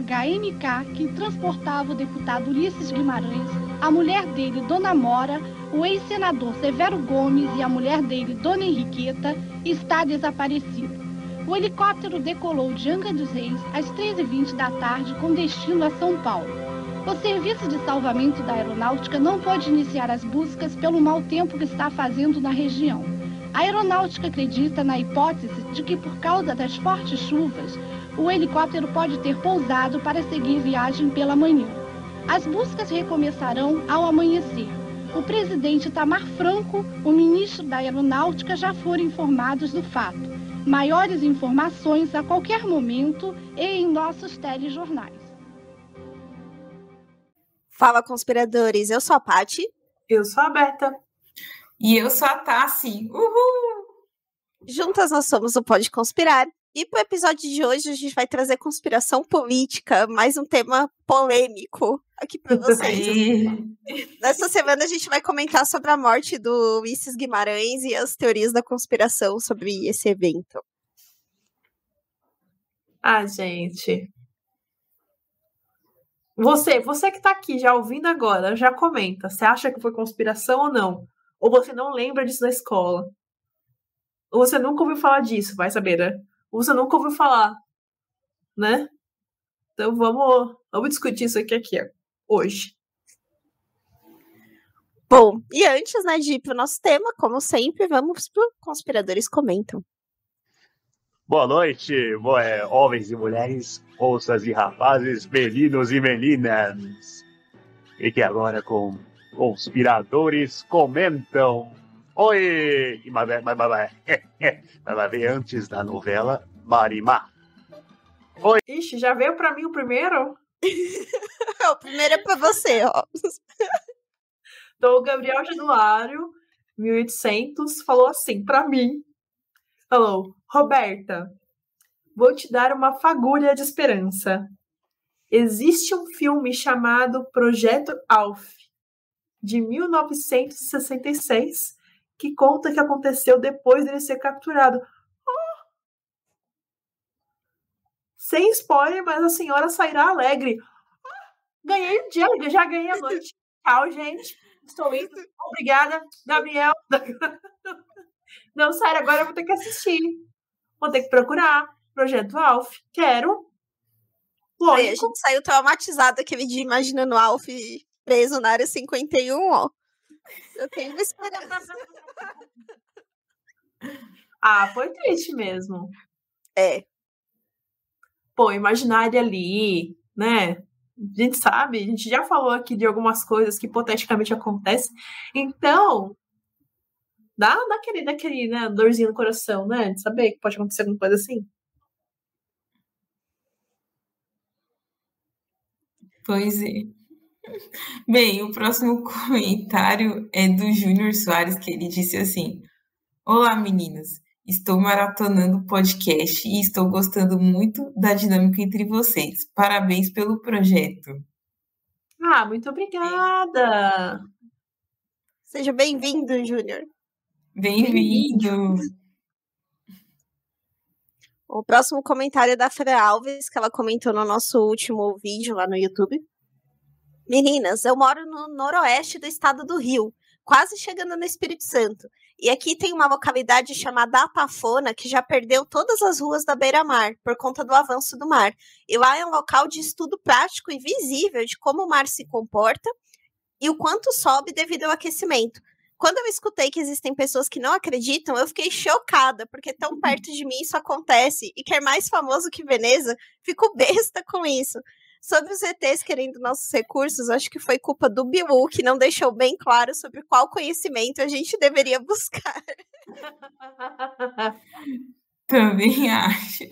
HMK que transportava o deputado Ulisses Guimarães, a mulher dele, Dona Mora, o ex-senador Severo Gomes e a mulher dele, Dona Henriqueta, está desaparecido. O helicóptero decolou de Angra dos Reis às 13h20 da tarde com destino a São Paulo. O serviço de salvamento da aeronáutica não pode iniciar as buscas pelo mau tempo que está fazendo na região. A aeronáutica acredita na hipótese de que, por causa das fortes chuvas, o helicóptero pode ter pousado para seguir viagem pela manhã. As buscas recomeçarão ao amanhecer. O presidente Tamar Franco, o ministro da Aeronáutica já foram informados do fato. Maiores informações a qualquer momento e em nossos telejornais. Fala, conspiradores. Eu sou a Pati. Eu sou a Berta. E eu sou a Tassi. Uhul! Juntas nós somos o Pode Conspirar. E para o episódio de hoje a gente vai trazer conspiração política, mais um tema polêmico aqui para vocês. Nessa semana a gente vai comentar sobre a morte do Ulisses Guimarães e as teorias da conspiração sobre esse evento. Ah, gente. Você, você que está aqui já ouvindo agora, já comenta. Você acha que foi conspiração ou não? Ou você não lembra disso da escola? Ou você nunca ouviu falar disso, vai saber, né? Você nunca ouviu falar, né? Então vamos, vamos discutir isso aqui, aqui hoje. Bom, e antes né, de ir para o nosso tema, como sempre, vamos para Conspiradores Comentam. Boa noite, é, homens e mulheres, moças e rapazes, meninos e meninas. E que agora com Conspiradores Comentam. Oi! Mas, vai ver antes da novela Marimar. Oi! Ixi, já veio pra mim o primeiro? o primeiro é pra você, ó. Então, o Gabriel Januário, 1800, falou assim pra mim. Falou, Roberta, vou te dar uma fagulha de esperança. Existe um filme chamado Projeto Alf, de 1966, que conta que aconteceu depois dele ser capturado. Oh! Sem spoiler, mas a senhora sairá alegre. Oh! Ganhei o dia, já ganhei a noite. Tchau, gente. Estou indo. Obrigada, Gabriel. Não, sério, agora eu vou ter que assistir. Vou ter que procurar. Projeto Alf. Quero. Lógico. Aí a gente saiu traumatizado aquele dia imaginando o Alf preso na área 51, ó. Eu tenho uma esperança. ah, foi triste mesmo. É. Pô, imaginar ele ali, né? A gente sabe, a gente já falou aqui de algumas coisas que hipoteticamente acontecem. Então, dá, dá aquele, daquele né, dorzinho no coração, né? De saber que pode acontecer alguma coisa assim. Pois é. Bem, o próximo comentário é do Júnior Soares, que ele disse assim: Olá, meninas. Estou maratonando o podcast e estou gostando muito da dinâmica entre vocês. Parabéns pelo projeto. Ah, muito obrigada. Seja bem-vindo, Júnior. Bem-vindo. O próximo comentário é da Fera Alves, que ela comentou no nosso último vídeo lá no YouTube. Meninas, eu moro no noroeste do estado do Rio, quase chegando no Espírito Santo. E aqui tem uma localidade chamada Apafona que já perdeu todas as ruas da beira-mar por conta do avanço do mar. E lá é um local de estudo prático e visível de como o mar se comporta e o quanto sobe devido ao aquecimento. Quando eu escutei que existem pessoas que não acreditam, eu fiquei chocada, porque tão uhum. perto de mim isso acontece. E quer mais famoso que Veneza, fico besta com isso. Sobre os ETs querendo nossos recursos, acho que foi culpa do Bilu, que não deixou bem claro sobre qual conhecimento a gente deveria buscar. Também acho.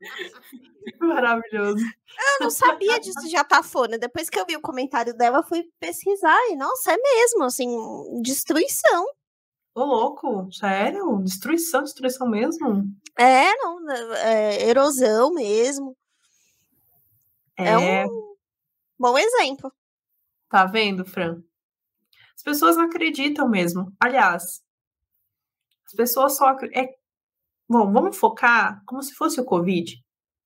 Maravilhoso. Eu não sabia disso de Atafona. Depois que eu vi o comentário dela, fui pesquisar e, nossa, é mesmo, assim, destruição. Ô, louco, sério? Destruição, destruição mesmo? É, não, é, erosão mesmo. É. é um bom exemplo. Tá vendo, Fran? As pessoas não acreditam mesmo. Aliás, as pessoas só. É... Bom, vamos focar como se fosse o Covid.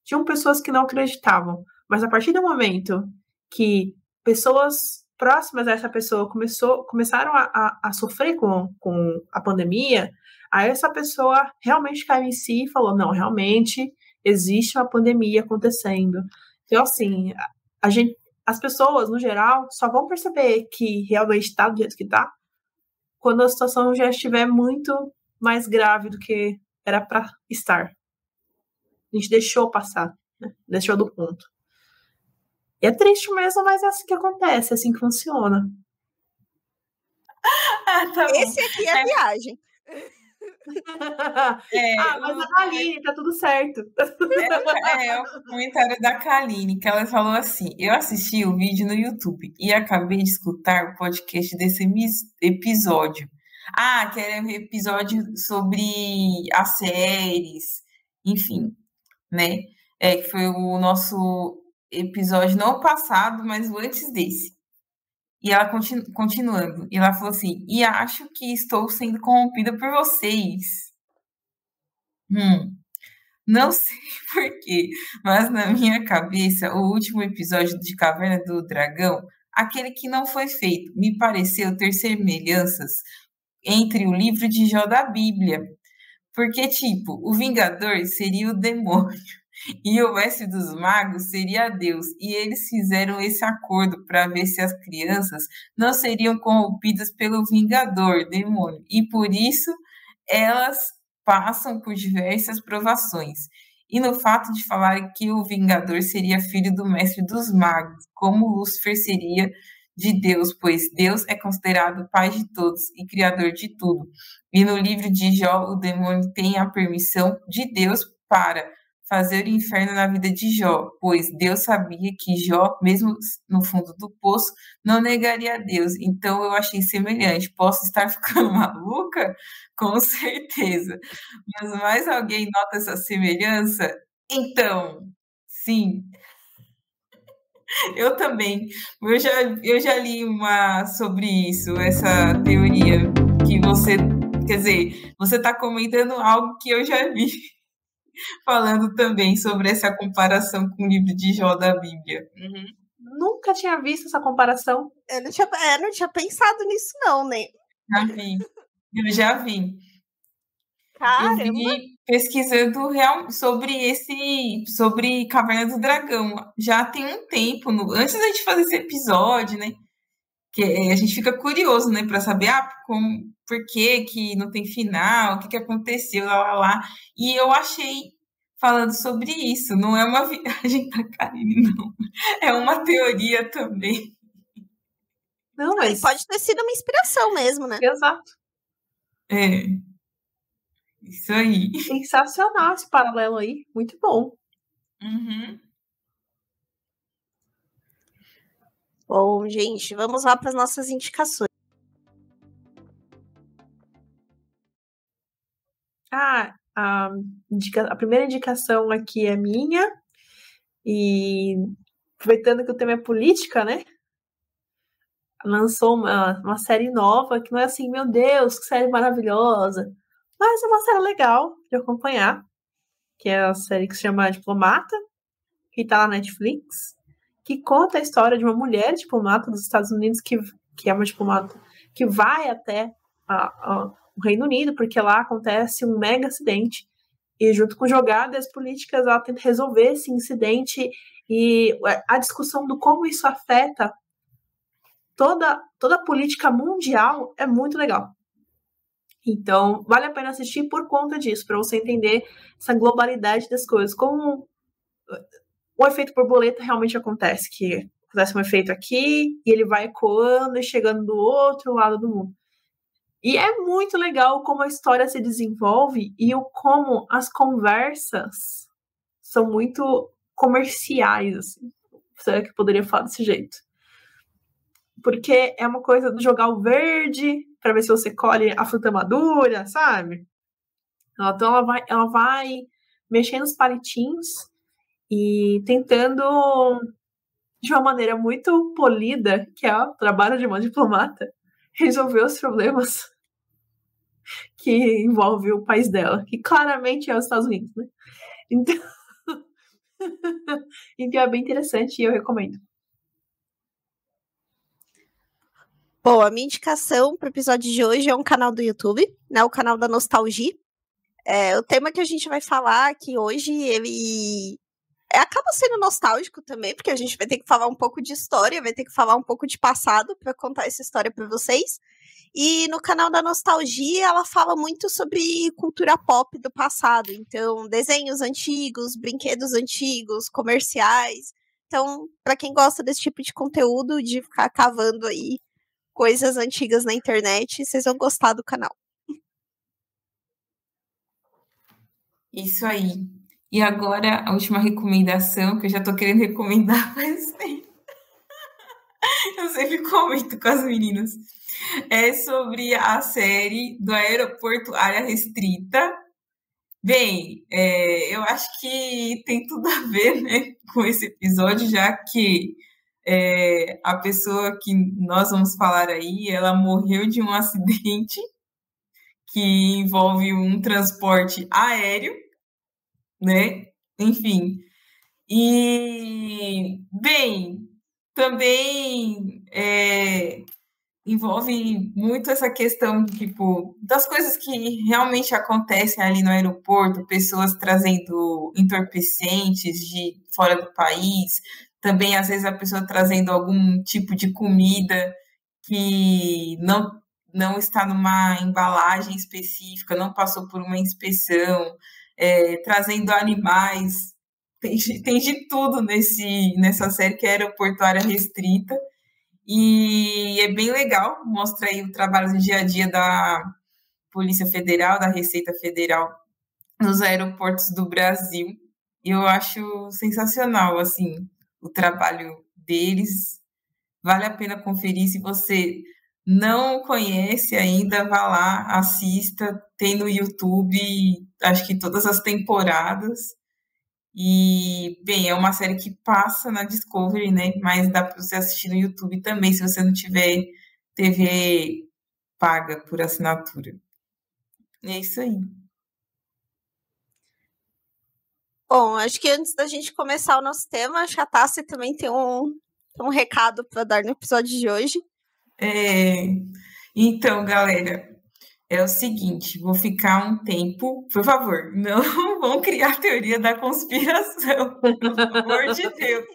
tinham pessoas que não acreditavam. Mas a partir do momento que pessoas próximas a essa pessoa começou, começaram a, a, a sofrer com, com a pandemia, aí essa pessoa realmente caiu em si e falou: não, realmente existe uma pandemia acontecendo. Então, assim, a, gente, as pessoas, no geral, só vão perceber que realmente está do jeito que está quando a situação já estiver muito mais grave do que era para estar. A gente deixou passar, né? deixou do ponto. E é triste mesmo, mas é assim que acontece, é assim que funciona. Ah, tá Esse aqui é a é. viagem. É, ah, mas a Kaline, tá tudo certo. É, é, o comentário da Kaline, que ela falou assim: Eu assisti o vídeo no YouTube e acabei de escutar o podcast desse episódio. Ah, que era um episódio sobre as séries, enfim, né? É, que foi o nosso episódio não passado, mas o antes desse. E ela continu, continuando, e ela falou assim: e acho que estou sendo corrompida por vocês. Hum, não sei porquê, mas na minha cabeça, o último episódio de Caverna do Dragão, aquele que não foi feito, me pareceu ter semelhanças entre o livro de Jó da Bíblia. Porque, tipo, o Vingador seria o demônio e o mestre dos magos seria Deus. E eles fizeram esse acordo para ver se as crianças não seriam corrompidas pelo Vingador, demônio. E por isso elas passam por diversas provações. E no fato de falar que o Vingador seria filho do mestre dos magos, como Lúcifer seria de Deus, pois Deus é considerado pai de todos e criador de tudo. E no livro de Jó, o demônio tem a permissão de Deus para fazer o inferno na vida de Jó, pois Deus sabia que Jó, mesmo no fundo do poço, não negaria a Deus. Então eu achei semelhante. Posso estar ficando maluca? Com certeza. Mas mais alguém nota essa semelhança? Então, sim. Eu também. Eu já, eu já li uma sobre isso, essa teoria que você, quer dizer, você está comentando algo que eu já vi falando também sobre essa comparação com o livro de Jó da Bíblia. Uhum. Nunca tinha visto essa comparação. Eu não tinha, é, não tinha pensado nisso, não, né? Já vi. Eu já vi. Caramba. Eu vi pesquisando real, sobre esse. sobre Caverna do Dragão. Já tem um tempo, no, antes da gente fazer esse episódio, né? Que a gente fica curioso, né, para saber ah, como, por que, que não tem final, o que, que aconteceu, lá, lá, lá. E eu achei, falando sobre isso, não é uma viagem da Karine, não. É uma teoria também. Não, mas pode ter sido uma inspiração mesmo, né? Exato. É. Isso aí. Sensacional esse paralelo aí. Muito bom. Uhum. Bom, gente, vamos lá para as nossas indicações. Ah, a, a primeira indicação aqui é minha. E aproveitando que o tema é política, né? Lançou uma, uma série nova que não é assim, meu Deus, que série maravilhosa. Mas é uma série legal de acompanhar. Que é a série que se chama Diplomata, que tá na Netflix, que conta a história de uma mulher diplomata dos Estados Unidos que, que é uma diplomata que vai até a, a o Reino Unido, porque lá acontece um mega acidente. E junto com jogadas políticas, ela tenta resolver esse incidente e a discussão do como isso afeta toda, toda a política mundial é muito legal. Então, vale a pena assistir por conta disso, para você entender essa globalidade das coisas. Como o efeito borboleta realmente acontece, que acontece um efeito aqui e ele vai ecoando e chegando do outro lado do mundo. E é muito legal como a história se desenvolve e o como as conversas são muito comerciais, assim. Será que poderia falar desse jeito? Porque é uma coisa de jogar o verde para ver se você colhe a fruta madura, sabe? Então ela vai, ela vai mexendo os palitinhos e tentando de uma maneira muito polida, que é o trabalho de uma diplomata, resolver os problemas que envolve o país dela, que claramente é os Estados Unidos, né? Então, então é bem interessante e eu recomendo. Bom, a minha indicação para o episódio de hoje é um canal do YouTube, né? O canal da Nostalgia. É, o tema que a gente vai falar aqui hoje, ele acaba sendo nostálgico também, porque a gente vai ter que falar um pouco de história, vai ter que falar um pouco de passado para contar essa história para vocês. E no canal da Nostalgia, ela fala muito sobre cultura pop do passado. Então, desenhos antigos, brinquedos antigos, comerciais. Então, para quem gosta desse tipo de conteúdo, de ficar cavando aí coisas antigas na internet, vocês vão gostar do canal. Isso aí. E agora, a última recomendação, que eu já tô querendo recomendar faz tempo. Eu sempre comento com as meninas. É sobre a série do aeroporto Área Restrita. Bem, é, eu acho que tem tudo a ver né, com esse episódio, já que é, a pessoa que nós vamos falar aí, ela morreu de um acidente que envolve um transporte aéreo né? Enfim. E, bem, também é, envolve muito essa questão, tipo, das coisas que realmente acontecem ali no aeroporto, pessoas trazendo entorpecentes de fora do país, também às vezes a pessoa trazendo algum tipo de comida que não não está numa embalagem específica, não passou por uma inspeção, é, trazendo animais, tem, tem de tudo nesse, nessa série que é aeroportuária restrita. E é bem legal, mostra aí o trabalho do dia a dia da Polícia Federal, da Receita Federal nos aeroportos do Brasil. Eu acho sensacional, assim, o trabalho deles. Vale a pena conferir se você não conhece ainda, vá lá, assista, tem no YouTube, acho que todas as temporadas. E, bem, é uma série que passa na Discovery, né? Mas dá para você assistir no YouTube também, se você não tiver TV paga por assinatura. É isso aí. Bom, acho que antes da gente começar o nosso tema, a Tassi também tem um, um recado para dar no episódio de hoje. É, então, galera, é o seguinte, vou ficar um tempo, por favor, não vão criar teoria da conspiração, pelo amor de Deus.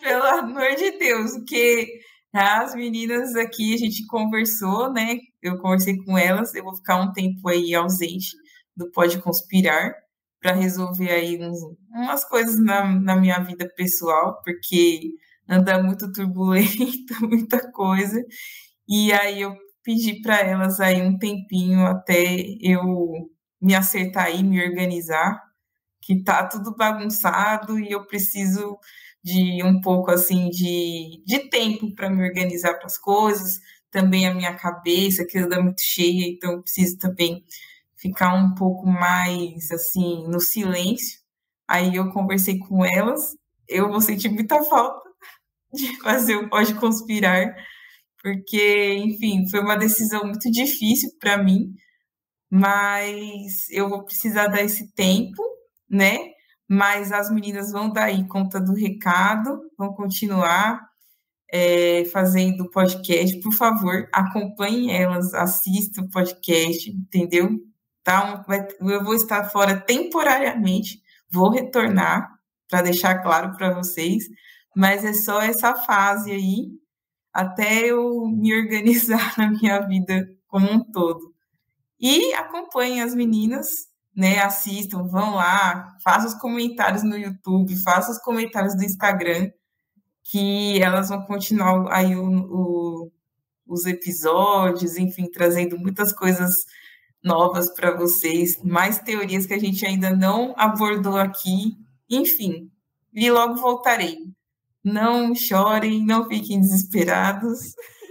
Pelo amor de Deus, porque as meninas aqui, a gente conversou, né? Eu conversei com elas, eu vou ficar um tempo aí ausente do Pode Conspirar para resolver aí uns, umas coisas na, na minha vida pessoal, porque anda muito turbulento, muita coisa. E aí eu pedi para elas aí um tempinho até eu me acertar aí, me organizar, que tá tudo bagunçado e eu preciso de um pouco assim de, de tempo para me organizar para as coisas, também a minha cabeça que anda muito cheia, então eu preciso também ficar um pouco mais assim no silêncio. Aí eu conversei com elas, eu vou sentir muita falta de fazer o Pode Conspirar, porque, enfim, foi uma decisão muito difícil para mim, mas eu vou precisar dar esse tempo, né? Mas as meninas vão dar aí conta do recado, vão continuar é, fazendo podcast. Por favor, acompanhem elas, assistam o podcast, entendeu? Tá? Eu vou estar fora temporariamente, vou retornar para deixar claro para vocês, mas é só essa fase aí até eu me organizar na minha vida como um todo. E acompanhem as meninas, né? Assistam, vão lá, façam os comentários no YouTube, façam os comentários do Instagram, que elas vão continuar aí o, o, os episódios, enfim, trazendo muitas coisas novas para vocês, mais teorias que a gente ainda não abordou aqui, enfim. E logo voltarei. Não chorem, não fiquem desesperados.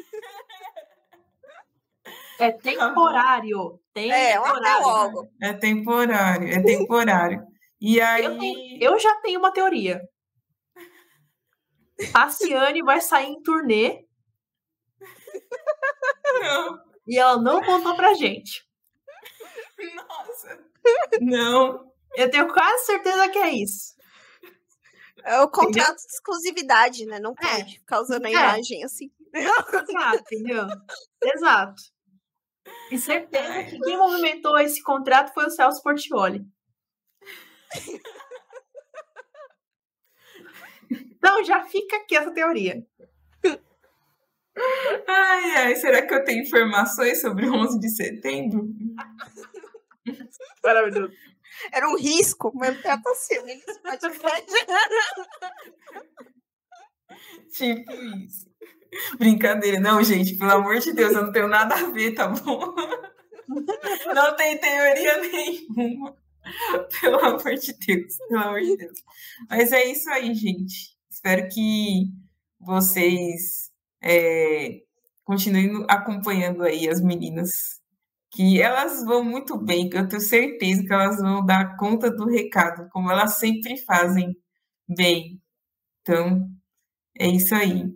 É temporário. É, temporário. É temporário, é temporário. E aí. Eu, tenho, eu já tenho uma teoria. A Ciane vai sair em turnê. Não. E ela não contou pra gente. Nossa. Não. Eu tenho quase certeza que é isso. É o contrato de exclusividade, né? Não É. pode ficar usando a É. imagem assim. Exato, entendeu? Exato. E certeza que quem movimentou esse contrato foi o Celso Portioli. Então já fica aqui essa teoria. Ai, ai, será que eu tenho informações sobre o 11 de setembro? Maravilhoso. Era um risco, mas tá assim, podcast. Tipo isso. Brincadeira. Não, gente, pelo amor de Deus, eu não tenho nada a ver, tá bom? Não tem teoria nenhuma. Pelo amor de Deus, pelo amor de Deus. Mas é isso aí, gente. Espero que vocês é, continuem acompanhando aí as meninas. Que elas vão muito bem, que eu tenho certeza que elas vão dar conta do recado, como elas sempre fazem bem. Então, é isso aí.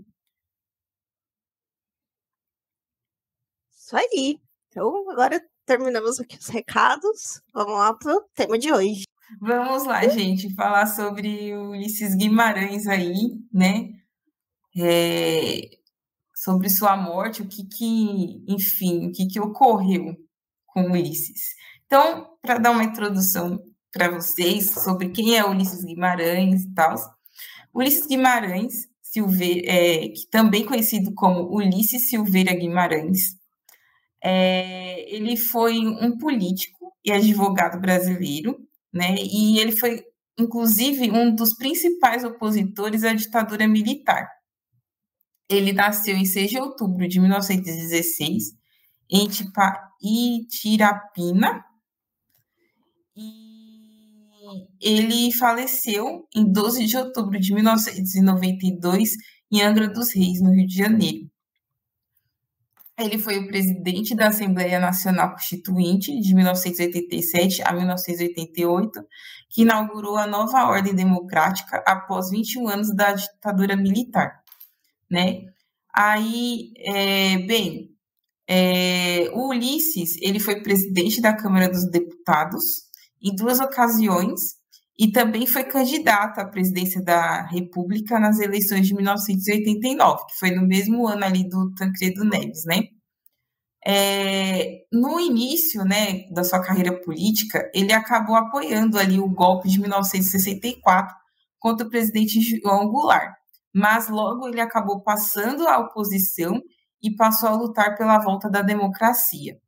Isso aí. Então, agora terminamos aqui os recados. Vamos lá pro tema de hoje. Vamos lá, gente, falar sobre o Ulisses Guimarães aí, né? É, sobre sua morte, o que que, enfim, o que que ocorreu com Ulisses. Então, para dar uma introdução para vocês sobre quem é Ulisses Guimarães e tal, Ulisses Guimarães Silveira, é, que também conhecido como Ulisses Silveira Guimarães, é, ele foi um político e advogado brasileiro, né? E ele foi, inclusive, um dos principais opositores à ditadura militar. Ele nasceu em 6 de outubro de 1916 em Tipa, Itirapina e ele faleceu em 12 de outubro de 1992 em Angra dos Reis, no Rio de Janeiro. Ele foi o presidente da Assembleia Nacional Constituinte de 1987 a 1988, que inaugurou a nova ordem democrática após 21 anos da ditadura militar, né? Aí, é, bem, é, o Ulisses, ele foi presidente da Câmara dos Deputados em duas ocasiões e também foi candidato à presidência da República nas eleições de 1989, que foi no mesmo ano ali do Tancredo Neves, né? É, no início, né, da sua carreira política, ele acabou apoiando ali o golpe de 1964 contra o presidente João Goulart, mas logo ele acabou passando à oposição e passou a lutar pela volta da democracia.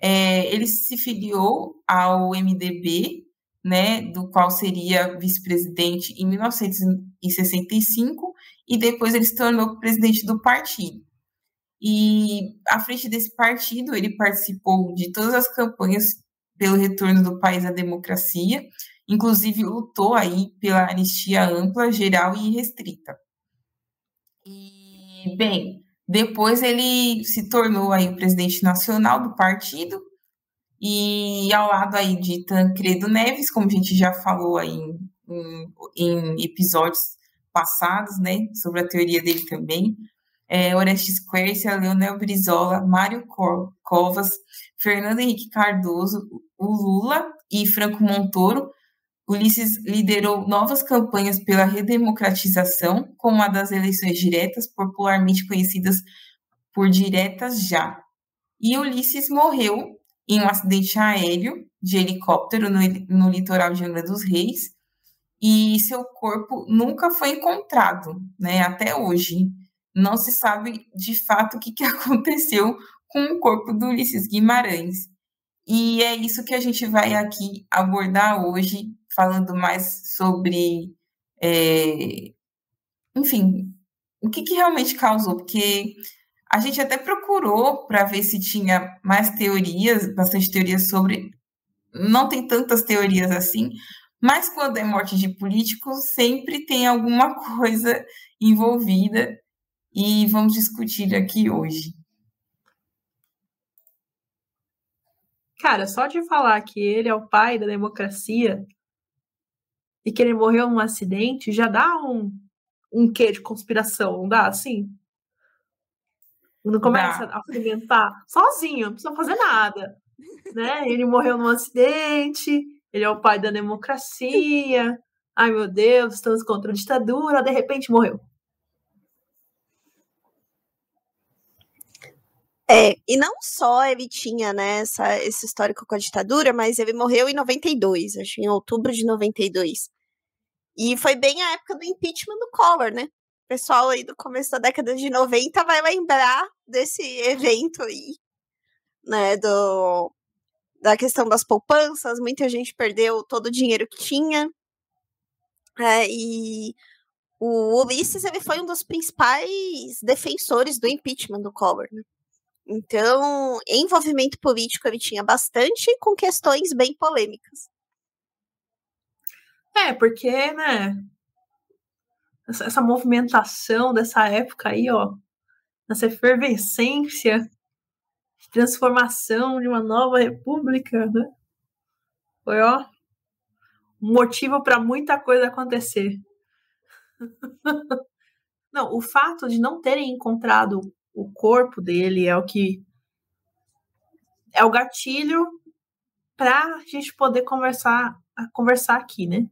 É, ele se filiou ao MDB, né, do qual seria vice-presidente em 1965, e depois ele se tornou presidente do partido. E à frente desse partido, ele participou de todas as campanhas pelo retorno do país à democracia, inclusive lutou aí pela anistia ampla, geral e restrita. E, bem, depois ele se tornou aí o presidente nacional do partido, e ao lado aí de Tancredo Neves, como a gente já falou aí em, em, episódios passados, né, sobre a teoria dele também, é, Orestes Quercia, Leonel Brizola, Mário Covas, Fernando Henrique Cardoso, o Lula e Franco Montoro, Ulisses liderou novas campanhas pela redemocratização, como a das eleições diretas, popularmente conhecidas por diretas já. E Ulisses morreu em um acidente aéreo de helicóptero no, no litoral de Angra dos Reis, e seu corpo nunca foi encontrado, né, até hoje. Não se sabe de fato o que, que aconteceu com o corpo do Ulisses Guimarães. E é isso que a gente vai aqui abordar hoje, falando mais sobre, é, enfim, o que, que realmente causou, porque a gente até procurou para ver se tinha mais teorias, bastante teorias sobre. Não tem tantas teorias assim, mas quando é morte de políticos, sempre tem alguma coisa envolvida e vamos discutir aqui hoje. Cara, só de falar que ele é o pai da democracia e que ele morreu num acidente já dá um, um quê de conspiração, não dá assim? Quando começa dá. a alimentar sozinho, não precisa fazer nada. Né? Ele morreu num acidente, ele é o pai da democracia. Ai meu Deus, estamos contra a ditadura, de repente morreu. É, e não só ele tinha, né, essa, esse histórico com a ditadura, mas ele morreu em 92, acho em outubro de 92. E foi bem a época do impeachment do Collor, né? O pessoal aí do começo da década de 90 vai lembrar desse evento aí, né, do, da questão das poupanças, muita gente perdeu todo o dinheiro que tinha, é, e o Ulisses ele foi um dos principais defensores do impeachment do Collor, né? Então, envolvimento político ele tinha bastante com questões bem polêmicas. É, porque, né? Essa, essa movimentação dessa época aí, ó, nessa efervescência de transformação de uma nova república, né? Foi, ó, um motivo para muita coisa acontecer. Não, o fato de não terem encontrado o corpo dele é o que é o gatilho para a gente poder conversar conversar aqui, né?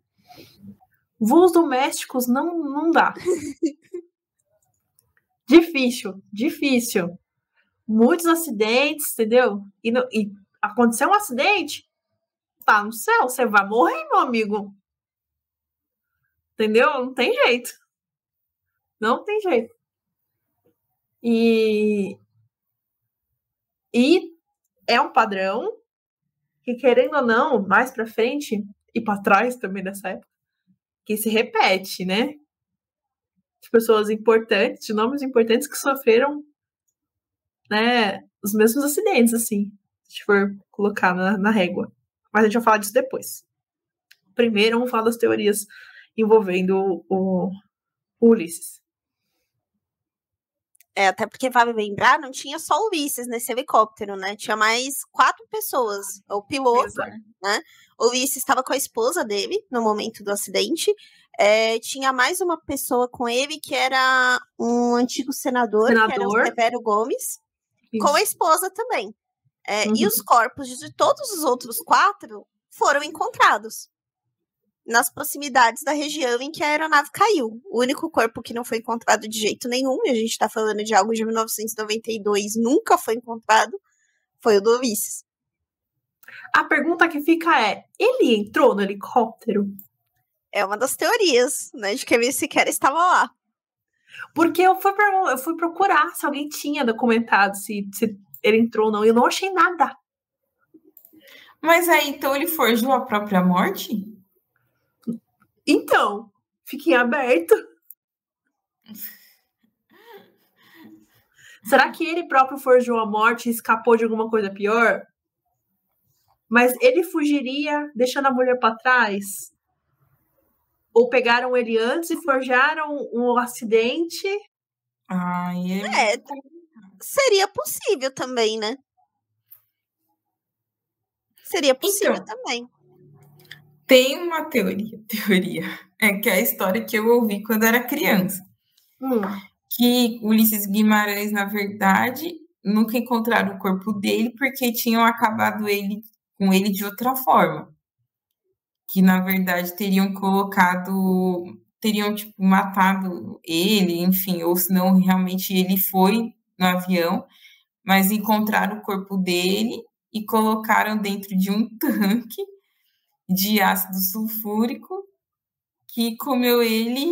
Voos domésticos não não dá. difícil, difícil. Muitos acidentes, entendeu? E, no, e aconteceu um acidente, tá no céu, você vai morrer, meu amigo. Entendeu? Não tem jeito. Não tem jeito. E, e é um padrão que, querendo ou não, mais para frente e para trás também dessa época, que se repete, né? De pessoas importantes, de nomes importantes que sofreram né, os mesmos acidentes, assim, se for colocar na, na régua. Mas a gente vai falar disso depois. Primeiro, vamos falar das teorias envolvendo o, o Ulisses. É, até porque, vale lembrar, não tinha só o Ulisses nesse helicóptero, né? Tinha mais quatro pessoas. O piloto, Exato. né? O Ulisses estava com a esposa dele no momento do acidente. É, tinha mais uma pessoa com ele que era um antigo senador, senador. que era o Severo Gomes, Isso. com a esposa também. É, uhum. E os corpos de todos os outros quatro foram encontrados nas proximidades da região em que a aeronave caiu. O único corpo que não foi encontrado de jeito nenhum, e a gente está falando de algo de 1992, nunca foi encontrado, foi o do Ulisses. A pergunta que fica é: ele entrou no helicóptero? É uma das teorias, né, de que ele sequer estava lá. Porque eu fui, eu fui procurar se alguém tinha documentado se, se ele entrou ou não, e eu não achei nada. Mas aí, então, ele forjou a própria morte? Então, fiquem aberto. Será que ele próprio forjou a morte e escapou de alguma coisa pior? Mas ele fugiria deixando a mulher para trás? Ou pegaram ele antes e forjaram um acidente? Ai, é... é, seria possível também, né? Seria possível então, também. Tem uma teoria, teoria, é que é a história que eu ouvi quando era criança. Hum. Que Ulisses Guimarães, na verdade, nunca encontraram o corpo dele porque tinham acabado ele com ele de outra forma. Que na verdade teriam colocado, teriam tipo matado ele, enfim, ou se não realmente ele foi no avião, mas encontraram o corpo dele e colocaram dentro de um tanque de ácido sulfúrico que comeu ele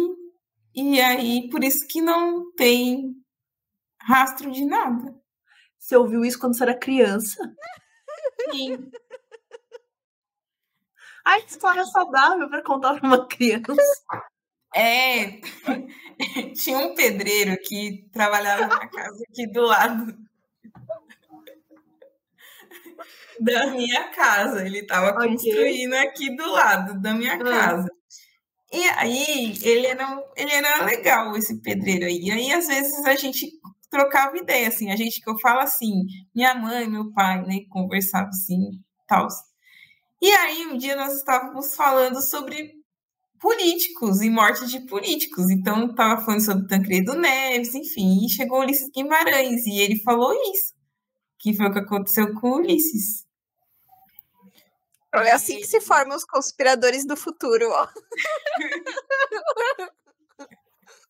e aí por isso que não tem rastro de nada. Você ouviu isso quando você era criança? Sim. Ai, que história saudável para contar para uma criança. É, tinha um pedreiro que trabalhava na casa aqui do lado da minha casa. Ele estava okay. construindo aqui do lado da minha ah. casa. E aí, ele era, ele era legal, esse pedreiro aí. E aí, às vezes, a gente trocava ideia, assim. A gente, que eu falo assim, minha mãe, meu pai, né, conversava assim, tal. E aí, um dia nós estávamos falando sobre políticos e morte de políticos. Então, estava falando sobre Tancredo Neves, enfim, e chegou Ulisses Guimarães, e ele falou isso, que foi o que aconteceu com Ulisses. É assim que se formam os conspiradores do futuro, ó.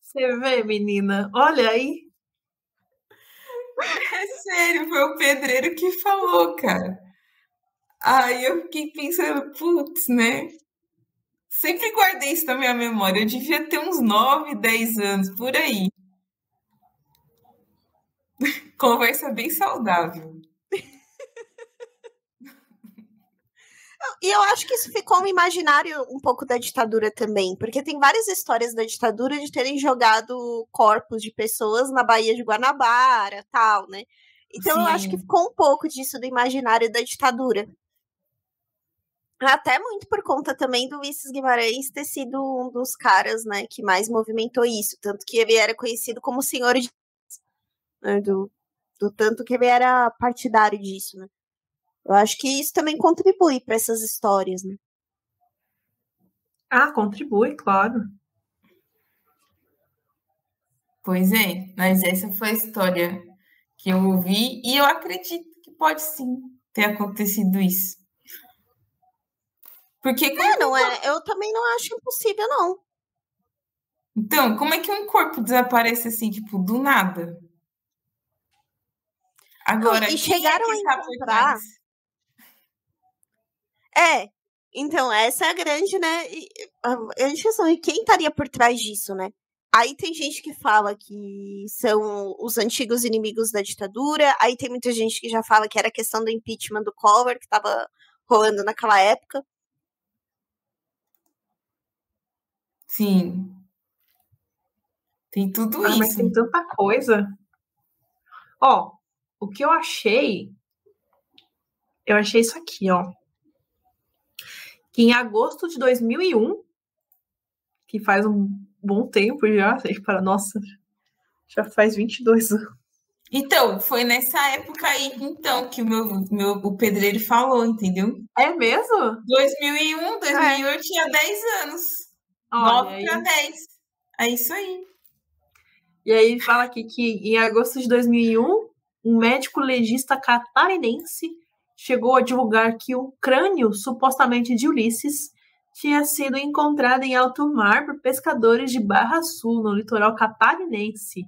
Você vê, menina? Olha aí. É sério, foi o pedreiro que falou, cara. Aí eu fiquei pensando, putz, né? Sempre guardei isso na minha memória. Eu devia ter uns 9, 10 anos, por aí. Conversa bem saudável. E eu acho que isso ficou um imaginário um pouco da ditadura também, porque tem várias histórias da ditadura de terem jogado corpos de pessoas na Baía de Guanabara, tal, né? Então Sim. eu acho que ficou um pouco disso do imaginário da ditadura. Até muito por conta também do Ulisses Guimarães ter sido um dos caras, né, que mais movimentou isso, tanto que ele era conhecido como senhor de né, do, do tanto que ele era partidário disso, né? Eu acho que isso também contribui para essas histórias, né? Ah, contribui, claro. Pois é, mas essa foi a história que eu ouvi e eu acredito que pode sim ter acontecido isso. Porque é, não é, eu também não acho impossível não. Então, como é que um corpo desaparece assim, tipo, do nada? Agora, e é chegaram é a encontrar é, então, essa é a grande, né? A gente questão, e quem estaria por trás disso, né? Aí tem gente que fala que são os antigos inimigos da ditadura, aí tem muita gente que já fala que era a questão do impeachment do Collor, que estava rolando naquela época. Sim. Tem tudo ah, isso. Mas tem tanta coisa. Ó, o que eu achei. Eu achei isso aqui, ó que em agosto de 2001, que faz um bom tempo já, para nossa, já faz 22 anos. Então, foi nessa época aí, então, que o meu, meu o pedreiro falou, entendeu? É mesmo? 2001, 2001 é. eu tinha 10 anos. Olha 9 para 10. É isso aí. E aí fala aqui que em agosto de 2001, um médico legista catarinense chegou a divulgar que o crânio, supostamente de Ulisses, tinha sido encontrado em alto mar por pescadores de Barra Sul, no litoral catarinense.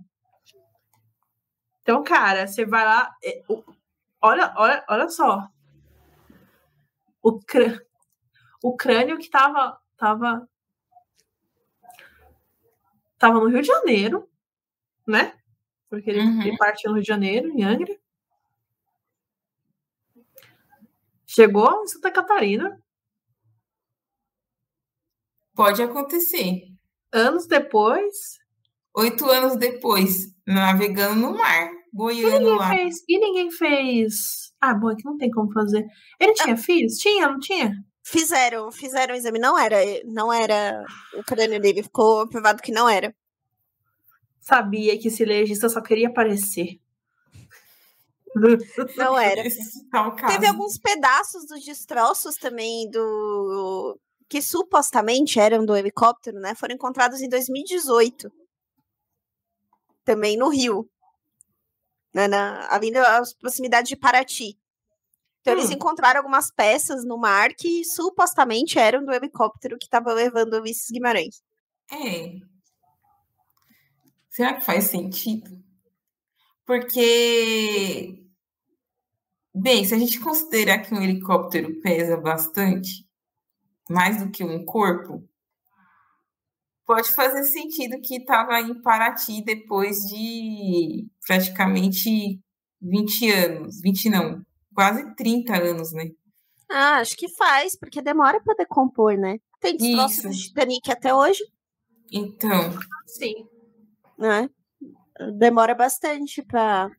Então, cara, você vai lá. É, olha, olha, olha só. O, crânio, o crânio que tava, tava, tava no Rio de Janeiro, né? Porque ele, uhum. ele partiu no Rio de Janeiro, em Angra. Chegou em Santa Catarina. Pode acontecer. Anos depois. Oito anos depois, navegando no mar, boiando e lá. Fez, e ninguém fez. Ah, bom, aqui não tem como fazer. Ele tinha ah. filhos? Tinha, não tinha? Fizeram, fizeram o exame. Não era, não era o crânio dele. Ficou provado que não era. Sabia que esse legista só queria aparecer. Não era. É Teve alguns pedaços dos destroços também do. que supostamente eram do helicóptero, né? Foram encontrados em 2018. Também no Rio. Né, na, ali às proximidades de Paraty. Então, hum. eles encontraram algumas peças no mar que supostamente eram do helicóptero que estava levando o Ulisses Guimarães. É. Será que faz sentido? Porque Bem, se a gente considerar que um helicóptero pesa bastante, mais do que um corpo, pode fazer sentido que estava em Paraty depois de praticamente 20 anos, 20 não, quase 30 anos, né? Ah, acho que faz, porque demora para decompor, né? Tem destroço do Titanic até hoje. Então, sim. Né? Demora bastante para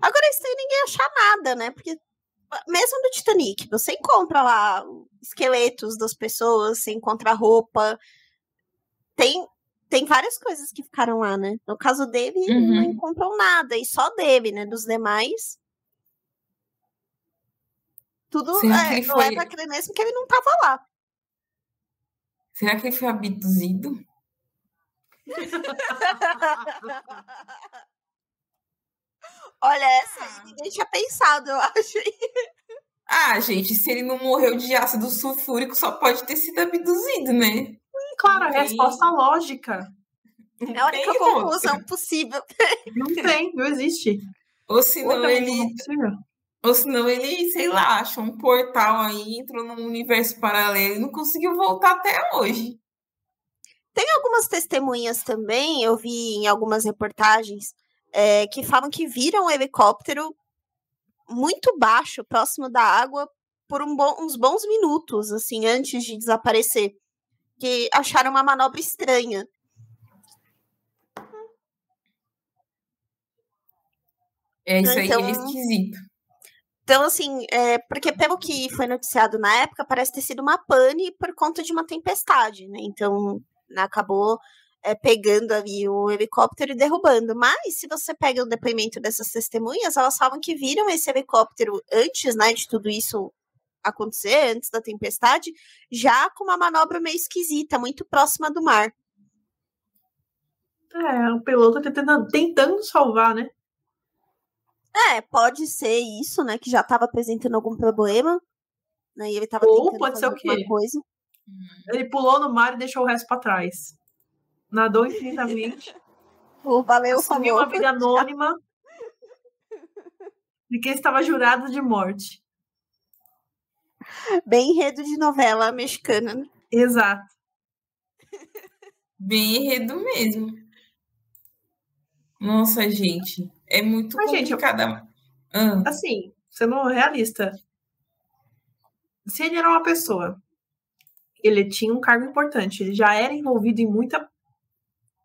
Agora, isso aí ninguém achar nada, né? Porque mesmo do Titanic, você encontra lá esqueletos das pessoas, você encontra roupa. Tem, tem várias coisas que ficaram lá, né? No caso dele, uhum. não encontram nada, e só dele, né? Dos demais. Tudo é, não foi... é pra crer mesmo que ele não tava lá. Será que ele foi abduzido? Olha, essa aí ninguém tinha pensado, eu acho. Ah, gente, se ele não morreu de ácido sulfúrico, só pode ter sido abduzido, né? Claro, a Tem- resposta lógica. É a única conclusão possível. Não tem, não existe. Ou senão ele. Ou senão ele, sei lá, achou um portal aí, entrou num universo paralelo e não conseguiu voltar até hoje. Tem algumas testemunhas também, eu vi em algumas reportagens, é, que falam que viram um helicóptero muito baixo, próximo da água, por um bom- uns bons minutos, assim, antes de desaparecer. Que acharam uma manobra estranha. É isso aí, Então- é esquisito. Então, assim, é, porque pelo que foi noticiado na época, parece ter sido uma pane por conta de uma tempestade, né? Então, acabou é, pegando ali o helicóptero e derrubando. Mas, se você pega o depoimento dessas testemunhas, elas falam que viram esse helicóptero antes, né, de tudo isso acontecer, antes da tempestade, já com uma manobra meio esquisita, muito próxima do mar. É, o piloto tá tentando, tentando salvar, né? É, pode ser isso, né, que já estava apresentando algum problema, né, e ele estava Ou tentando pode ser fazer o quê? coisa. Ele pulou no mar e deixou o resto pra trás. Nadou infinitamente. O valeu, assumiu uma vida anônima de quem estava jurado de morte. Bem enredo de novela mexicana, né? Exato. Bem enredo mesmo. Nossa, gente. É muito Mas, gente, eu-. Ah, Assim, sendo realista. Se ele era uma pessoa, ele tinha um cargo importante, ele já era envolvido em muita,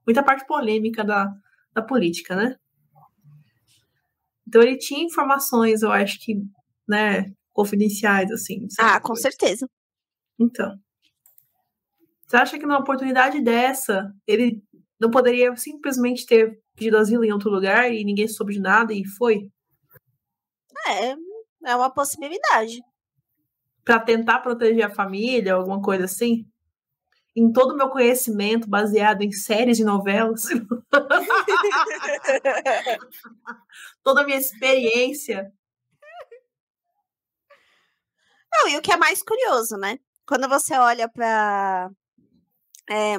muita parte polêmica da, da política, né? Então ele tinha informações, eu acho que, né, confidenciais, assim. Ah, com certeza. Então. Você acha que numa oportunidade dessa, ele não poderia simplesmente ter pedido asilo em outro lugar e ninguém soube de nada e foi? É, é uma possibilidade. Pra tentar proteger a família, alguma coisa assim? Em todo o meu conhecimento baseado em séries e novelas, toda a minha experiência. Não, e o que é mais curioso, né? Quando você olha para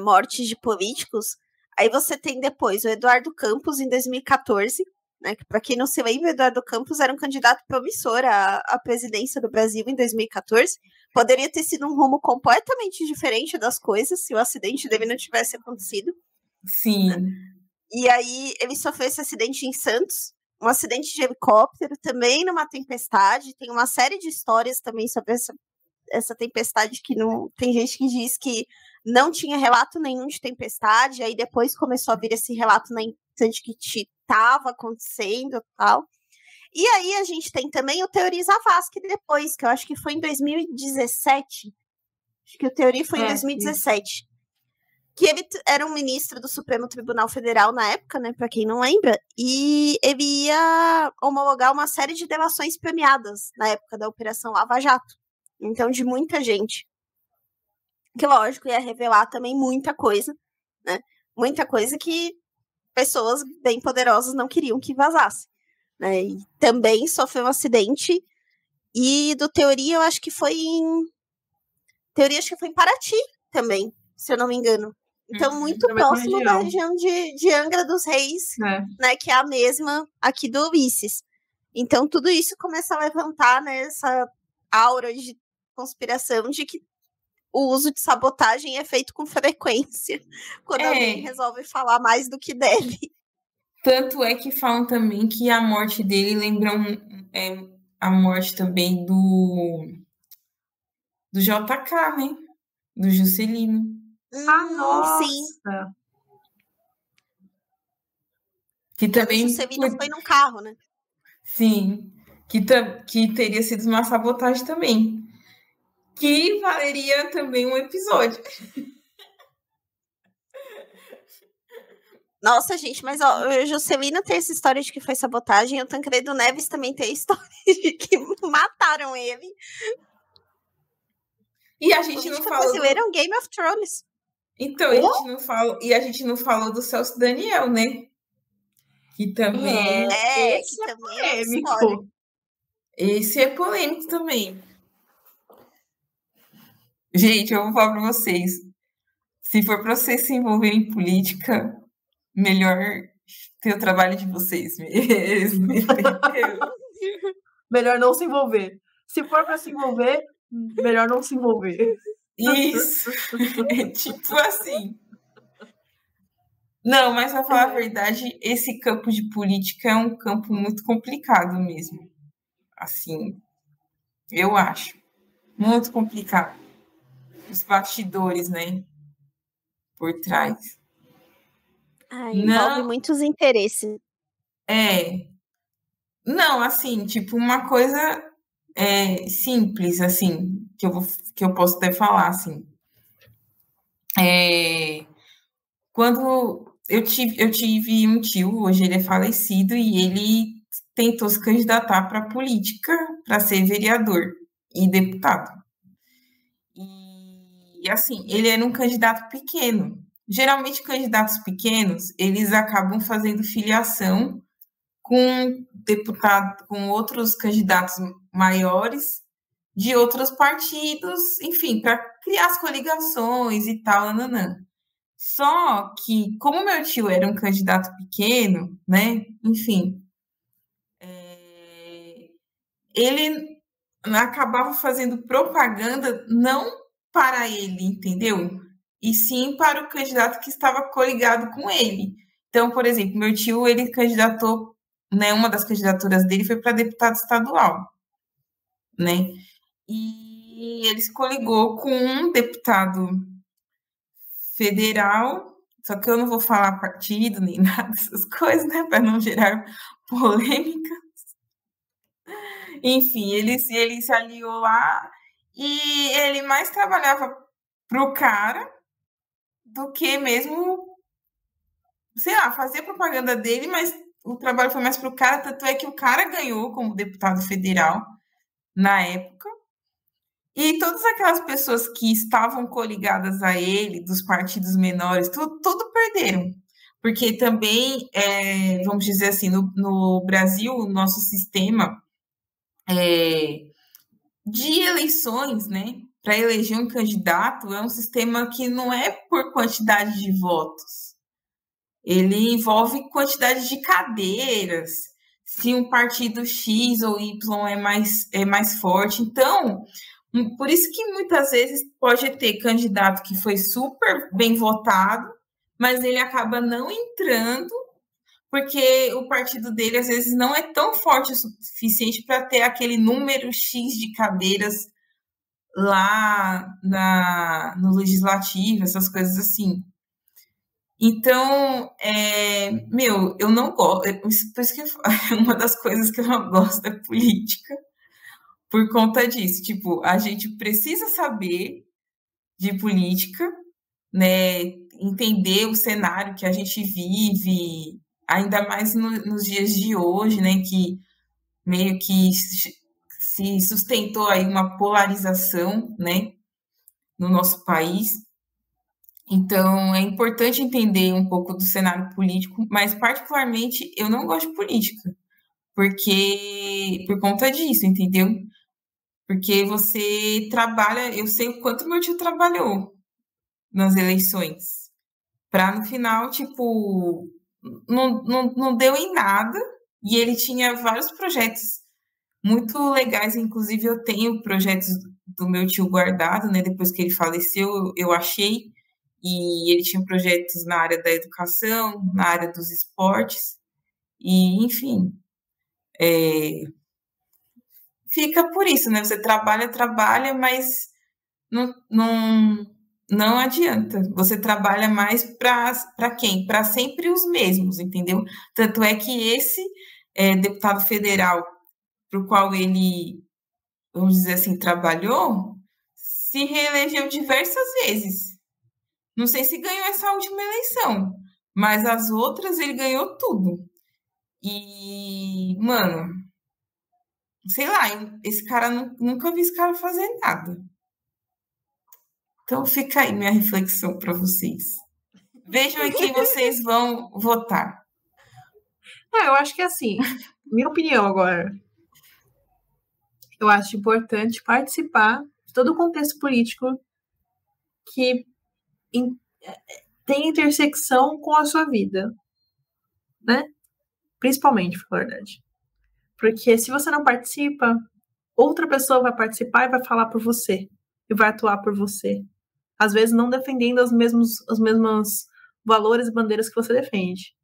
mortes de políticos, aí você tem depois o Eduardo Campos em 2014, né? Que para quem não se lembra, Eduardo Campos era um candidato promissor à, à presidência do Brasil em 2014. Poderia ter sido um rumo completamente diferente das coisas se o acidente dele não tivesse acontecido. sim. E aí ele sofreu esse acidente em Santos, um acidente de helicóptero, também numa tempestade. Tem uma série de histórias também sobre essa, essa tempestade que não. Tem gente que diz que não tinha relato nenhum de tempestade, aí depois começou a vir esse relato na internet que estava acontecendo e tal. E aí a gente tem também o Teori Zavascki depois, que eu acho que foi em 2017. Acho que o Teori foi em É, 2017 que ele era um ministro do Supremo Tribunal Federal na época, né, para quem não lembra, e ele ia homologar uma série de delações premiadas na época da Operação Lava Jato. Então, de muita gente. Que, lógico, ia revelar também muita coisa, né? Muita coisa que pessoas bem poderosas não queriam que vazasse. Né? E também sofreu um acidente, e do Teoria, eu acho que foi em. Teoria, acho que foi em Paraty também, se eu não me engano. Então, Uhum, muito próximo da região. região de, de Angra dos Reis, né? né? Que é a mesma aqui do Ulisses. Então, tudo isso começa a levantar né, essa aura de conspiração de que o uso de sabotagem é feito com frequência. Quando É. alguém resolve falar mais do que deve. Tanto é que falam também que a morte dele lembra um- é, a morte também do do JK, né? Do Juscelino. Ah, Hum, nossa! Sim, Que o também Juscelino foi- foi num carro, né? Sim, que, que teria sido uma sabotagem também. Que valeria também um episódio. Nossa, gente, mas ó, o Juscelino tem essa história de que foi sabotagem, o Tancredo Neves também tem a história de que mataram ele. E a gente não falou. do- brasileira é um Game of Thrones. Então, a gente não falou. E a gente não falou do Celso Daniel, né? Que também. É, esse que é também é polêmico. Esse é polêmico também. Gente, eu vou falar para vocês. Se for para vocês se envolverem em política, melhor ter o trabalho de vocês mesmo. melhor não se envolver. Se for para se envolver, melhor não se envolver. Isso. É tipo assim. Não, mas para falar a verdade, esse campo de política é um campo muito complicado mesmo. Assim, eu acho. Muito complicado. Os bastidores, né? Por trás. Ah, envolve Não, muitos interesses. É. Não, assim, tipo, uma coisa é, simples, assim, que eu, vou, que eu posso até falar, assim. É, quando eu tive, eu tive um tio, hoje ele é falecido, e ele tentou se candidatar para a política, para ser vereador e deputado. E, assim, ele era um candidato pequeno. Geralmente, candidatos pequenos, eles acabam fazendo filiação com deputado, com outros candidatos maiores de outros partidos, enfim, para criar as coligações e tal, nanã. Só que, como meu tio era um candidato pequeno, né, enfim, é, ele acabava fazendo propaganda não para ele, entendeu? E sim para o candidato que estava coligado com ele. Então, por exemplo, meu tio, ele candidatou, né, uma das candidaturas dele foi para deputado estadual, né? E ele se coligou com um deputado federal, só que eu não vou falar partido nem nada dessas coisas, né, para não gerar polêmica. Enfim, ele, ele se aliou lá e ele mais trabalhava pro cara do que mesmo, sei lá, fazer propaganda dele, mas o trabalho foi mais pro cara, tanto é que o cara ganhou como deputado federal na época. E todas aquelas pessoas que estavam coligadas a ele, dos partidos menores, tudo, tudo perderam. Porque também, é, vamos dizer assim, no, no Brasil, o nosso sistema é, de eleições, né, para eleger um candidato, é um sistema que não é por quantidade de votos. Ele envolve quantidade de cadeiras, se um partido X ou Y é mais, é mais forte. Então, por isso que muitas vezes pode ter candidato que foi super bem votado, mas ele acaba não entrando porque o partido dele às vezes não é tão forte o suficiente para ter aquele número X de cadeiras lá na, no legislativo, essas coisas assim. Então, é, meu, eu não gosto, é, por isso que uma das coisas que eu não gosto é política, por conta disso. Tipo, a gente precisa saber de política, né, entender o cenário que a gente vive, ainda mais no, nos dias de hoje, né, que meio que se sustentou aí uma polarização, né, no nosso país. Então, é importante entender um pouco do cenário político, mas particularmente eu não gosto de política, porque por conta disso, entendeu? Porque você trabalha, eu sei o quanto meu tio trabalhou nas eleições, para no final, tipo, não, não, não deu em nada, e ele tinha vários projetos muito legais, inclusive eu tenho projetos do meu tio guardado, né? Depois que ele faleceu, eu achei, e ele tinha projetos na área da educação, na área dos esportes, e enfim, é, fica por isso, né? Você trabalha, trabalha, mas não, não, não adianta. Você trabalha mais para quem? Para sempre os mesmos, entendeu? Tanto é que esse é, deputado federal para o qual ele, vamos dizer assim, trabalhou, se reelegeu diversas vezes. Não sei se ganhou essa última eleição, mas as outras ele ganhou tudo. E, mano, sei lá, esse cara nunca vi esse cara fazer nada. Então fica aí minha reflexão para vocês. Vejam em quem vocês vão votar. É, eu acho que assim, minha opinião agora. Eu acho importante participar de todo o contexto político que in, é, tem intersecção com a sua vida, né? Principalmente, na verdade. Porque se você não participa, outra pessoa vai participar e vai falar por você e vai atuar por você. Às vezes não defendendo os mesmos, os mesmos valores e bandeiras que você defende.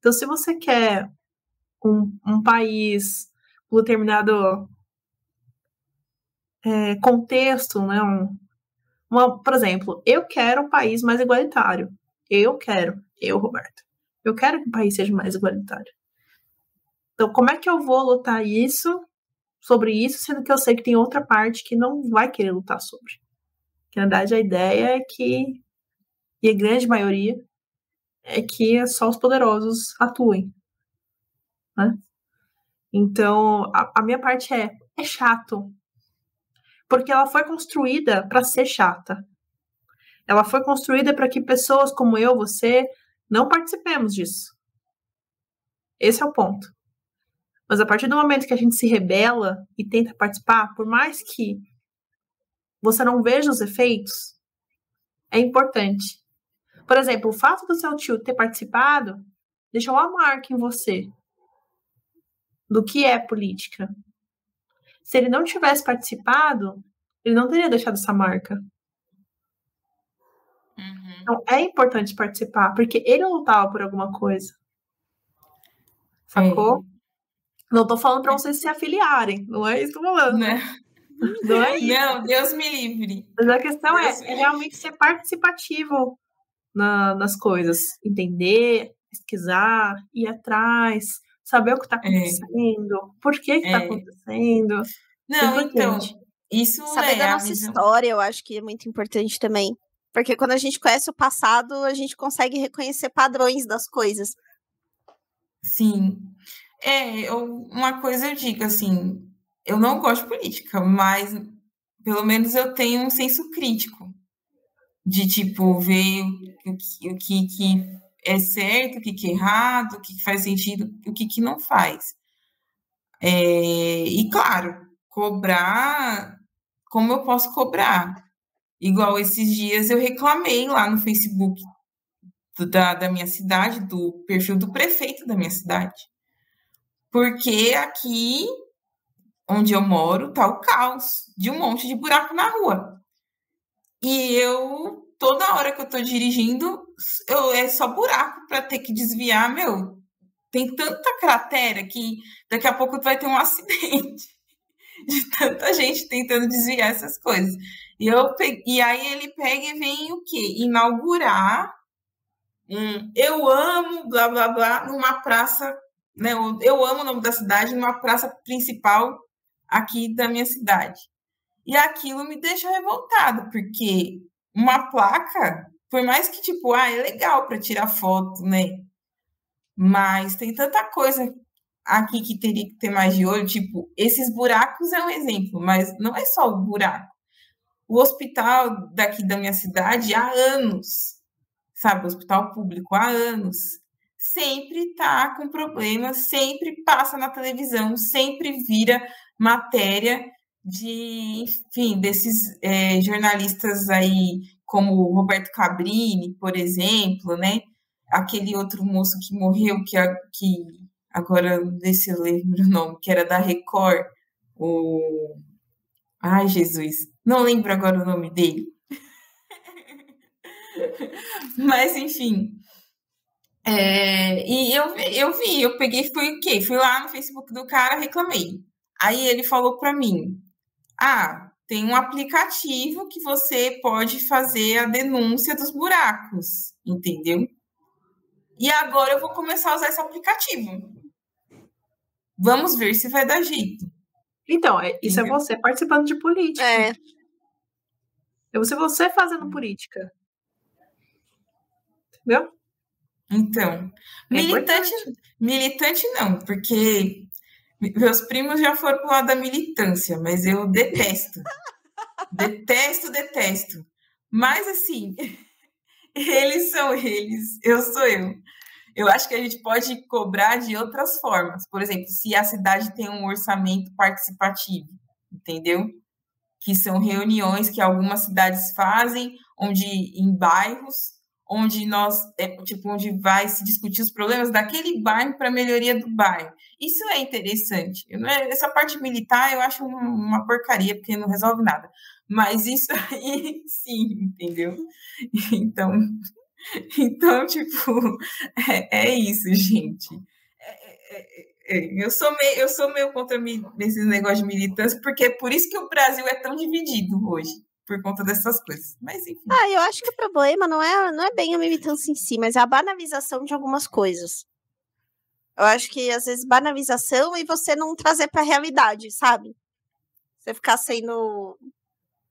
Então, se você quer um, um país com determinado é, contexto, né? Um, uma, por exemplo, eu quero um país mais igualitário. Eu quero, eu, Roberto. Eu quero que o país seja mais igualitário. Então, como é que eu vou lutar isso sobre isso, sendo que eu sei que tem outra parte que não vai querer lutar sobre? Na verdade a ideia é que, e a grande maioria, é que só os poderosos atuem. Né? Então, a, a minha parte é: é chato. Porque ela foi construída para ser chata. Ela foi construída para que pessoas como eu, você, não participemos disso. Esse é o ponto. Mas a partir do momento que a gente se rebela e tenta participar, por mais que você não veja os efeitos, é importante. Por exemplo, o fato do seu tio ter participado deixou uma marca em você do que é política. Se ele não tivesse participado, ele não teria deixado essa marca. Uhum. Então é importante participar, porque ele lutava por alguma coisa. Sacou? Não tô falando para vocês se afiliarem, não é isso que eu tô falando. Né? Não é isso. Não, Deus me livre. Mas a questão é, é realmente ser participativo na, nas coisas. Entender, pesquisar, ir atrás, saber o que está é. acontecendo, é. por que está é. acontecendo. Não, então, isso saber é da nossa visão. história, eu acho que é muito importante também. Porque quando a gente conhece o passado, a gente consegue reconhecer padrões das coisas. Sim. É, eu, uma coisa eu digo assim, eu não gosto de política, mas pelo menos eu tenho um senso crítico de tipo ver o que, o que, que é certo, o que, que é errado, o que, que faz sentido, o que, que não faz. É, e claro, cobrar como eu posso cobrar. Igual esses dias eu reclamei lá no Facebook da, da minha cidade, do perfil do prefeito da minha cidade. Porque aqui onde eu moro tá o caos de um monte de buraco na rua. E eu, toda hora que eu tô dirigindo, eu, é só buraco para ter que desviar, meu. Tem tanta cratera que daqui a pouco vai ter um acidente de tanta gente tentando desviar essas coisas. E, eu, e aí ele pega e vem o quê? Inaugurar um eu amo, blá blá blá, numa praça, né? Eu amo o nome da cidade, numa praça principal aqui da minha cidade. E aquilo me deixa revoltada, porque uma placa, por mais que, tipo, ah, é legal para tirar foto, né? Mas tem tanta coisa aqui que teria que ter mais de olho, tipo, esses buracos é um exemplo, mas não é só o buraco. O hospital daqui da minha cidade há anos, sabe, o hospital público há anos, sempre tá com problema, sempre passa na televisão, sempre vira matéria de, enfim, desses é, jornalistas aí, como o Roberto Cabrini, por exemplo, né? Aquele outro moço que morreu, que, que agora não sei se eu lembro o nome, que era da Record, o. Ai, Jesus, não lembro agora o nome dele. Mas, enfim. É, e eu, eu vi, eu peguei, fui o quê? Fui lá no Facebook do cara, reclamei. Aí ele falou para mim: ah, tem um aplicativo que você pode fazer a denúncia dos buracos, entendeu? E agora eu vou começar a usar esse aplicativo. Vamos ver se vai dar jeito. Então, é, isso é entendeu? é você participando de política. É. É você, você fazendo política. Entendeu? Então, é militante, militante não, porque meus primos já foram pro lado da militância, mas eu detesto. detesto, detesto. Mas assim, eles são eles, eu sou eu. Eu acho que a gente pode cobrar de outras formas. Por exemplo, se a cidade tem um orçamento participativo, entendeu? Que são reuniões que algumas cidades fazem, onde em bairros, onde nós, é, tipo, onde vai se discutir os problemas daquele bairro para melhoria do bairro. Isso é interessante. Essa parte militar eu acho uma porcaria, porque não resolve nada. Mas isso aí, sim, entendeu? Então, então tipo, é, é isso, gente. É, é, é, eu, sou meio, eu sou meio contra esses negócios de militância, porque é por isso que o Brasil é tão dividido hoje por conta dessas coisas. Mas enfim. Ah, eu acho que o problema não é, não é bem a militância em si, mas é a banalização de algumas coisas. Eu acho que às vezes banalização e você não trazer para a realidade, sabe? Você ficar sendo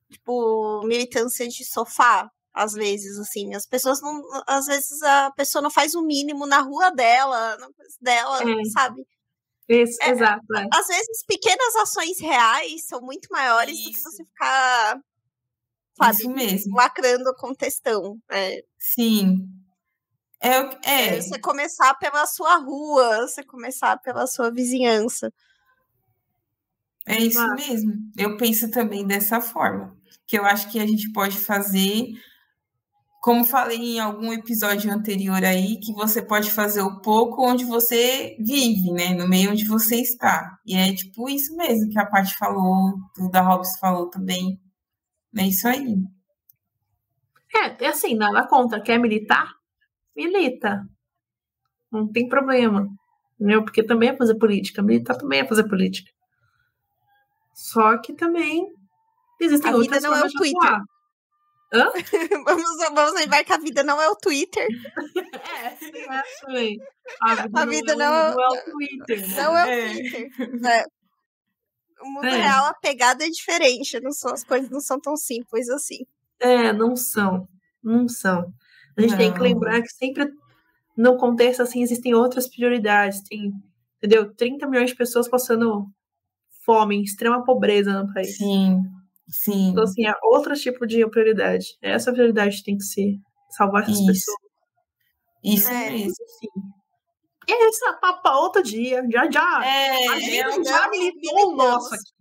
tipo militância de sofá, às vezes assim, as pessoas não, às vezes a pessoa não faz o mínimo na rua dela, dela, é. sabe? Isso, é, exato. É. Às vezes pequenas ações reais são muito maiores Isso. do que você ficar sabe, Isso mesmo. lacrando com textão. É. Sim. É, é. é. Você começar pela sua rua, você começar pela sua vizinhança. É isso mesmo. Eu penso também dessa forma. Que eu acho que a gente pode fazer, como falei em algum episódio anterior aí, que você pode fazer o pouco onde você vive, né? No meio onde você está. E é tipo isso mesmo que a parte falou, o da Hobbes falou também. É isso aí. É, é assim, nada contra. Quer militar? Milita. Não tem problema. Entendeu? Porque também é fazer política. Militar também é fazer política. Só que também existem a outras vida não é o Twitter. Hã? vamos, vamos lembrar que a vida não é o Twitter. é, tem essa também. A vida, a vida não, é, não, é, o Twitter. Não é o é. Twitter. O mundo é. real, a pegada é diferente. Não são, as coisas não são tão simples assim. É, não são. Não são. A gente não. tem que lembrar que sempre no contexto assim existem outras prioridades. Tem, entendeu? 30 milhões de pessoas passando fome, extrema pobreza no país. Sim. Sim. Então, assim, é outro tipo de prioridade. Essa prioridade tem que ser salvar essas Isso. pessoas. Isso é, mesmo. Sim. Esse é papo para outro dia. Já, já. É, a gente já militou o nosso aqui.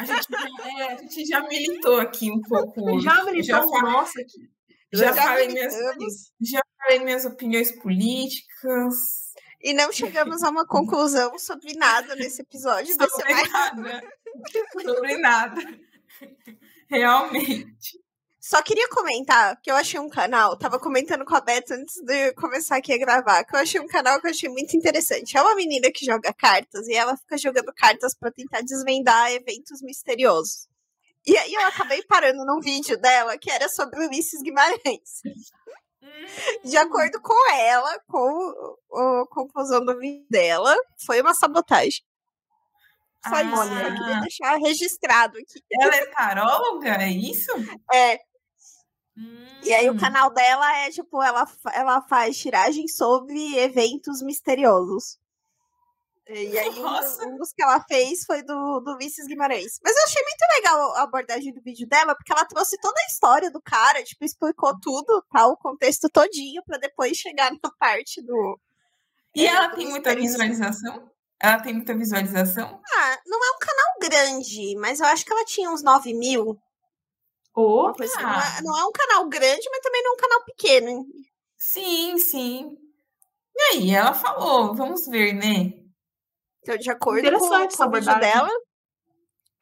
A gente, é, a gente, já militou aqui um pouco. Já militou o nosso aqui. Já, já, falei minhas, já falei minhas opiniões políticas. E não chegamos a uma conclusão sobre nada nesse episódio. Sobre nada. sobre nada. Realmente. Só queria comentar que eu achei um canal, tava comentando com a Beth antes de começar aqui a gravar, que eu achei um canal que eu achei muito interessante. É uma menina que joga cartas e ela fica jogando cartas para tentar desvendar eventos misteriosos. E aí eu acabei parando num vídeo dela que era sobre Ulisses Guimarães. De acordo com ela, com a conclusão do vídeo dela, foi uma sabotagem. Só ah. isso, eu queria deixar registrado aqui. Ela é taróloga, é isso? É, e aí o hum. canal dela é tipo, ela, ela faz tiragem sobre eventos misteriosos. E aí um, um, dos que ela fez foi do, do Vices Guimarães. Mas eu achei muito legal a abordagem do vídeo dela, porque ela trouxe toda a história do cara, tipo, explicou tudo, tá? O contexto todinho, para depois chegar na parte do. E é, ela tem muita visualização? Ela tem muita visualização? Ah, não é um canal grande, mas eu acho que ela tinha uns 9 mil. Oh, não, é, não, é, um canal grande, mas também não é um canal pequeno. Sim, sim. E aí, ela falou, vamos ver, né? Então, de acordo com o vídeo dela.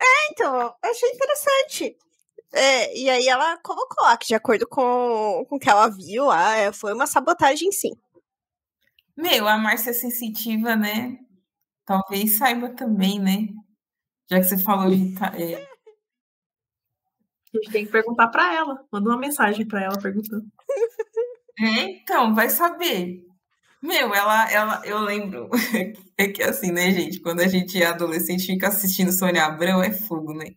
É, então, achei interessante. É, e aí ela colocou lá que de acordo com, com o que ela viu lá, é, foi uma sabotagem sim. Meu, a Márcia sensitiva, né? Talvez saiba também, né? Já que você falou de. É, a gente tem que perguntar para ela. Manda uma mensagem para ela perguntando. É, então, vai saber. Meu, ela, ela, eu lembro. É que assim, né, gente? Quando a gente é adolescente, fica assistindo Sônia Abrão, é fogo, né?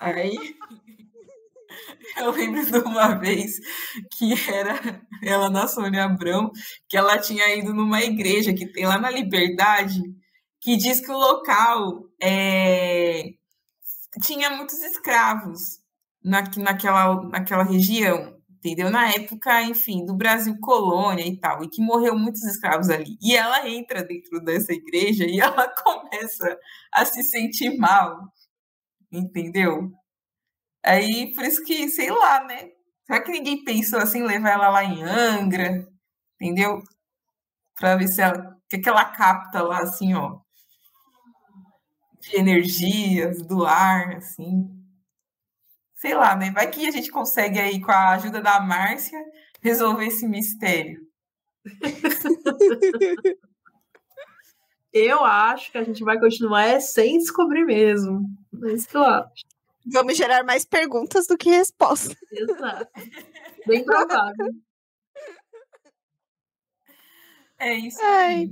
Aí. Eu lembro de uma vez que era ela na Sônia Abrão, que ela tinha ido numa igreja que tem lá na Liberdade, que diz que o local é, tinha muitos escravos na, naquela, naquela região, entendeu? Na época, enfim, do Brasil colônia e tal, e que morreu muitos escravos ali. E ela entra dentro dessa igreja e ela começa a se sentir mal, entendeu? Aí, por isso que, sei lá, né? Será que ninguém pensou assim, levar ela lá em Angra, entendeu? Para ver se ela, que, que ela capta lá, assim, ó, de energias, do ar, assim. Sei lá, né? Vai que a gente consegue aí, com a ajuda da Márcia, resolver esse mistério. Eu acho que a gente vai continuar é sem descobrir mesmo. É isso que eu acho. Vamos gerar mais perguntas do que respostas. Exato. Bem provável. É isso Ai. aí.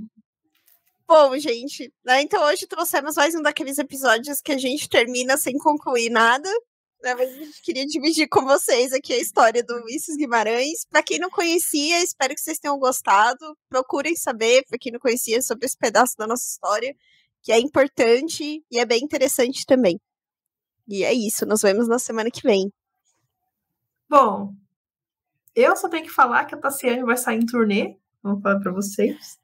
Bom, gente, né, então hoje trouxemos mais um daqueles episódios que a gente termina sem concluir nada. Né, mas gente queria dividir com vocês aqui a história do Ulisses Guimarães. Para quem não conhecia, espero que vocês tenham gostado. Procurem saber, para quem não conhecia, sobre esse pedaço da nossa história, que é importante e é bem interessante também. E é isso, nos vemos na semana que vem. Bom, eu só tenho que falar que a Tassiane vai sair em turnê. Vou falar pra vocês.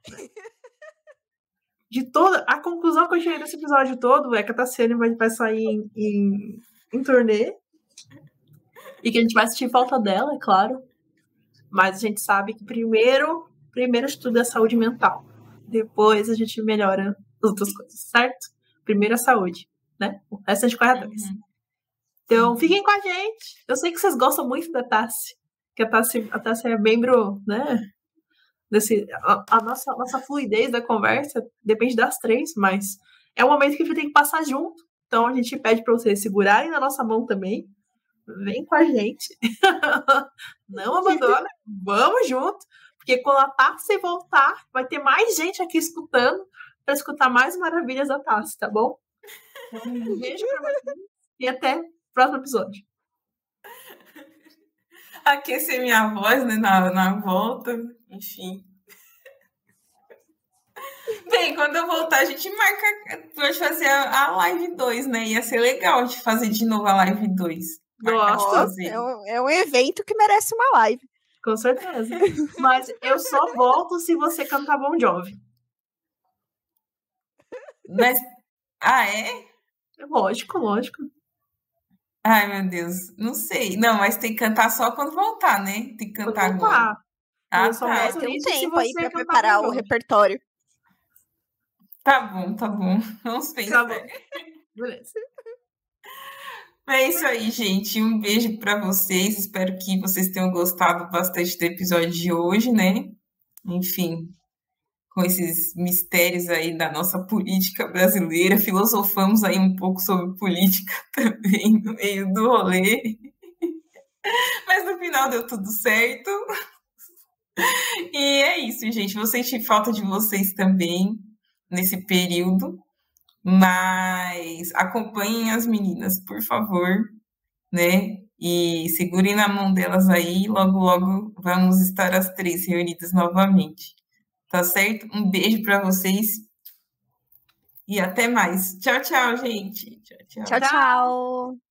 De toda. A conclusão que eu cheguei desse episódio todo é que a Tassiane vai, vai sair em, em, em turnê. E que a gente vai sentir falta dela, é claro. Mas a gente sabe que primeiro, primeiro de tudo é a saúde mental. Depois a gente melhora as outras coisas, certo? Primeiro a saúde, né? O resto a gente corre atrás. Uhum. Então, fiquem com a gente. Eu sei que vocês gostam muito da Tassi. Que a Tassi, a Tassi é membro, né? Desse, a, a nossa, nossa fluidez da conversa depende das três, mas é um momento que a gente tem que passar junto. Então, a gente pede para vocês segurarem na nossa mão também. Vem com a gente. Não abandona. Vamos junto. Porque quando a Tassi voltar, vai ter mais gente aqui escutando para escutar mais maravilhas da Tassi, tá bom? Um beijo pra vocês e até o próximo episódio. Aquecer minha voz, né, na, na volta, enfim. Bem, quando eu voltar, a gente marca pra fazer a, a live 2, né? Ia ser legal de fazer de novo a live 2. Marcar de Gosto. É um, é um evento que merece uma live. Com certeza. Mas eu só volto se você cantar Bon Jovi. Mas, ah, é? Lógico, lógico. Ai, meu Deus, não sei. Não, mas tem que cantar só quando voltar, né? Tem que cantar agora. Ah, Eu só tá. Tem um tempo aí pra preparar o repertório. Tá bom, tá bom. Vamos pensar. Tá bom. Beleza. É isso aí, gente. Um beijo para vocês. Espero que vocês tenham gostado bastante do episódio de hoje, né? Enfim, com esses mistérios aí da nossa política brasileira, filosofamos aí um pouco sobre política também no meio do rolê. Mas no final deu tudo certo. E é isso, gente. Vou sentir falta de vocês também nesse período. Mas acompanhem as meninas, por favor, né? E segurem na mão delas aí. Logo, logo vamos estar as três reunidas novamente. Tá certo? Um beijo para vocês. E até mais. Tchau, tchau, gente. Tchau, tchau. Tchau, tchau.